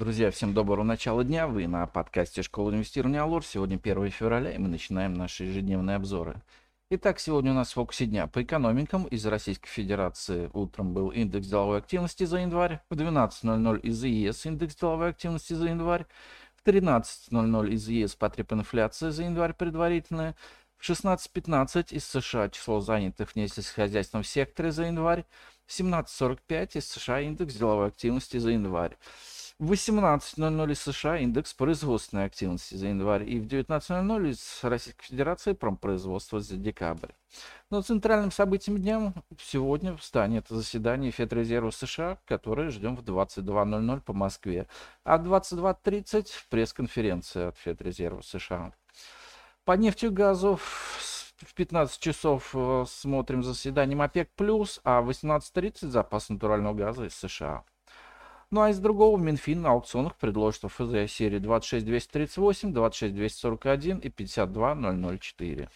Друзья, всем доброго начала дня. Вы на подкасте Школа инвестирования Алор. Сегодня 1 февраля, и мы начинаем наши ежедневные обзоры. Итак, сегодня у нас в фокусе дня по экономикам. Из Российской Федерации утром был индекс деловой активности за январь. В 12.00 из ЕС индекс деловой активности за январь. В 13.00 из ЕС потреб-инфляция за январь предварительная. В 16.15 из США число занятых в несельскохозяйственном секторе за январь. В 17.45 из США индекс деловой активности за январь. В 18.00 из США индекс производственной активности за январь и в 19.00 из Российской Федерации промпроизводства за декабрь. Но центральным событием дня сегодня станет заседание Федрезерва США, которое ждем в 22.00 по Москве, а в 22.30 пресс-конференция от Федрезерва США. По нефти и газу в 15 часов э, смотрим заседанием ОПЕК+, а в 18.30 запас натурального газа из США. Ну а из другого Минфин на аукционах предложит ФЗ серии 26238, 26241 и 52004.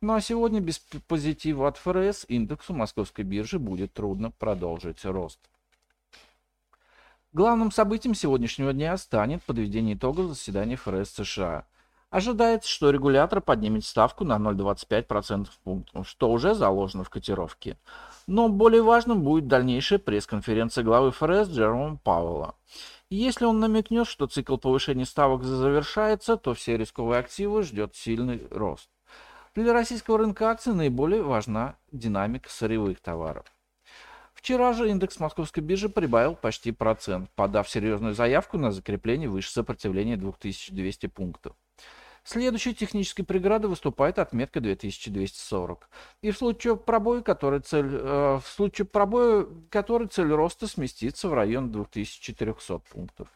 Ну а сегодня без позитива от ФРС индексу московской биржи будет трудно продолжить рост. Главным событием сегодняшнего дня станет подведение итогов заседания ФРС США. Ожидается, что регулятор поднимет ставку на 0,25% пунктов, что уже заложено в котировке. Но более важным будет дальнейшая пресс-конференция главы ФРС Джерома Пауэлла. Если он намекнет, что цикл повышения ставок завершается, то все рисковые активы ждет сильный рост. Для российского рынка акций наиболее важна динамика сырьевых товаров. Вчера же индекс московской биржи прибавил почти процент, подав серьезную заявку на закрепление выше сопротивления 2200 пунктов. Следующей технической преградой выступает отметка 2240. И в случае пробоя, который цель, э, в случае пробоя, который цель роста сместится в район 2400 пунктов.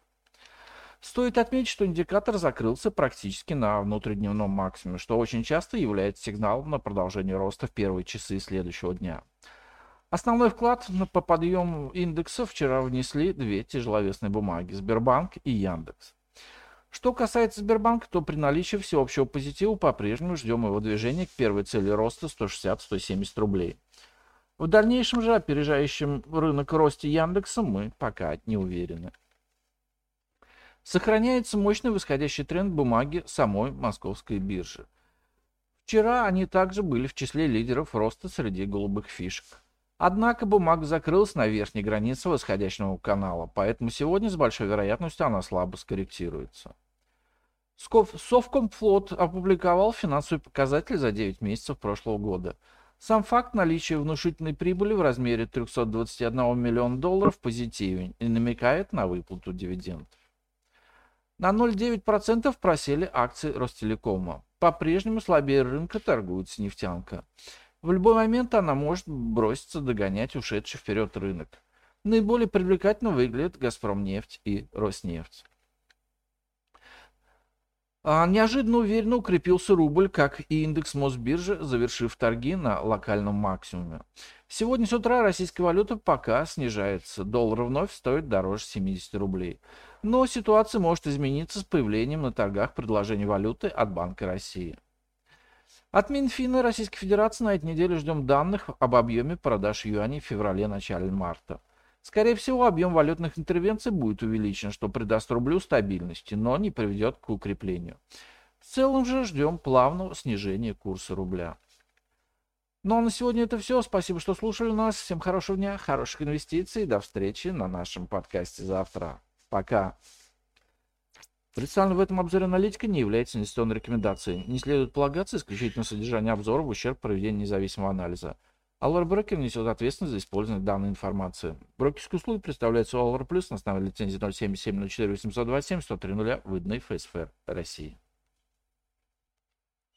Стоит отметить, что индикатор закрылся практически на внутридневном максимуме, что очень часто является сигналом на продолжение роста в первые часы следующего дня. Основной вклад по подъему индекса вчера внесли две тяжеловесные бумаги – Сбербанк и Яндекс. Что касается Сбербанка, то при наличии всеобщего позитива по-прежнему ждем его движения к первой цели роста 160-170 рублей. В дальнейшем же опережающем рынок росте Яндекса мы пока не уверены. Сохраняется мощный восходящий тренд бумаги самой московской биржи. Вчера они также были в числе лидеров роста среди голубых фишек. Однако бумага закрылась на верхней границе восходящего канала, поэтому сегодня с большой вероятностью она слабо скорректируется. Совкомфлот опубликовал финансовые показатели за 9 месяцев прошлого года. Сам факт наличия внушительной прибыли в размере 321 миллиона долларов позитивен и намекает на выплату дивидендов. На 0,9% просели акции Ростелекома. По-прежнему слабее рынка торгуется нефтянка. В любой момент она может броситься догонять ушедший вперед рынок. Наиболее привлекательно выглядят «Газпромнефть» и «Роснефть». А неожиданно уверенно укрепился рубль, как и индекс Мосбиржи, завершив торги на локальном максимуме. Сегодня с утра российская валюта пока снижается. Доллар вновь стоит дороже 70 рублей. Но ситуация может измениться с появлением на торгах предложений валюты от Банка России. От Минфина Российской Федерации на этой неделе ждем данных об объеме продаж юаней в феврале-начале марта. Скорее всего, объем валютных интервенций будет увеличен, что придаст рублю стабильности, но не приведет к укреплению. В целом же ждем плавного снижения курса рубля. Ну а на сегодня это все. Спасибо, что слушали нас. Всем хорошего дня, хороших инвестиций. До встречи на нашем подкасте завтра. Пока. Представленная в этом обзоре аналитика не является инвестиционной рекомендацией. Не следует полагаться исключительно содержание обзора в ущерб проведению независимого анализа. Allure Broker несет ответственность за использование данной информации. Брокерские услуги представляются Allure Plus на основе лицензии 077 04 827 103 выданной ФСФР России.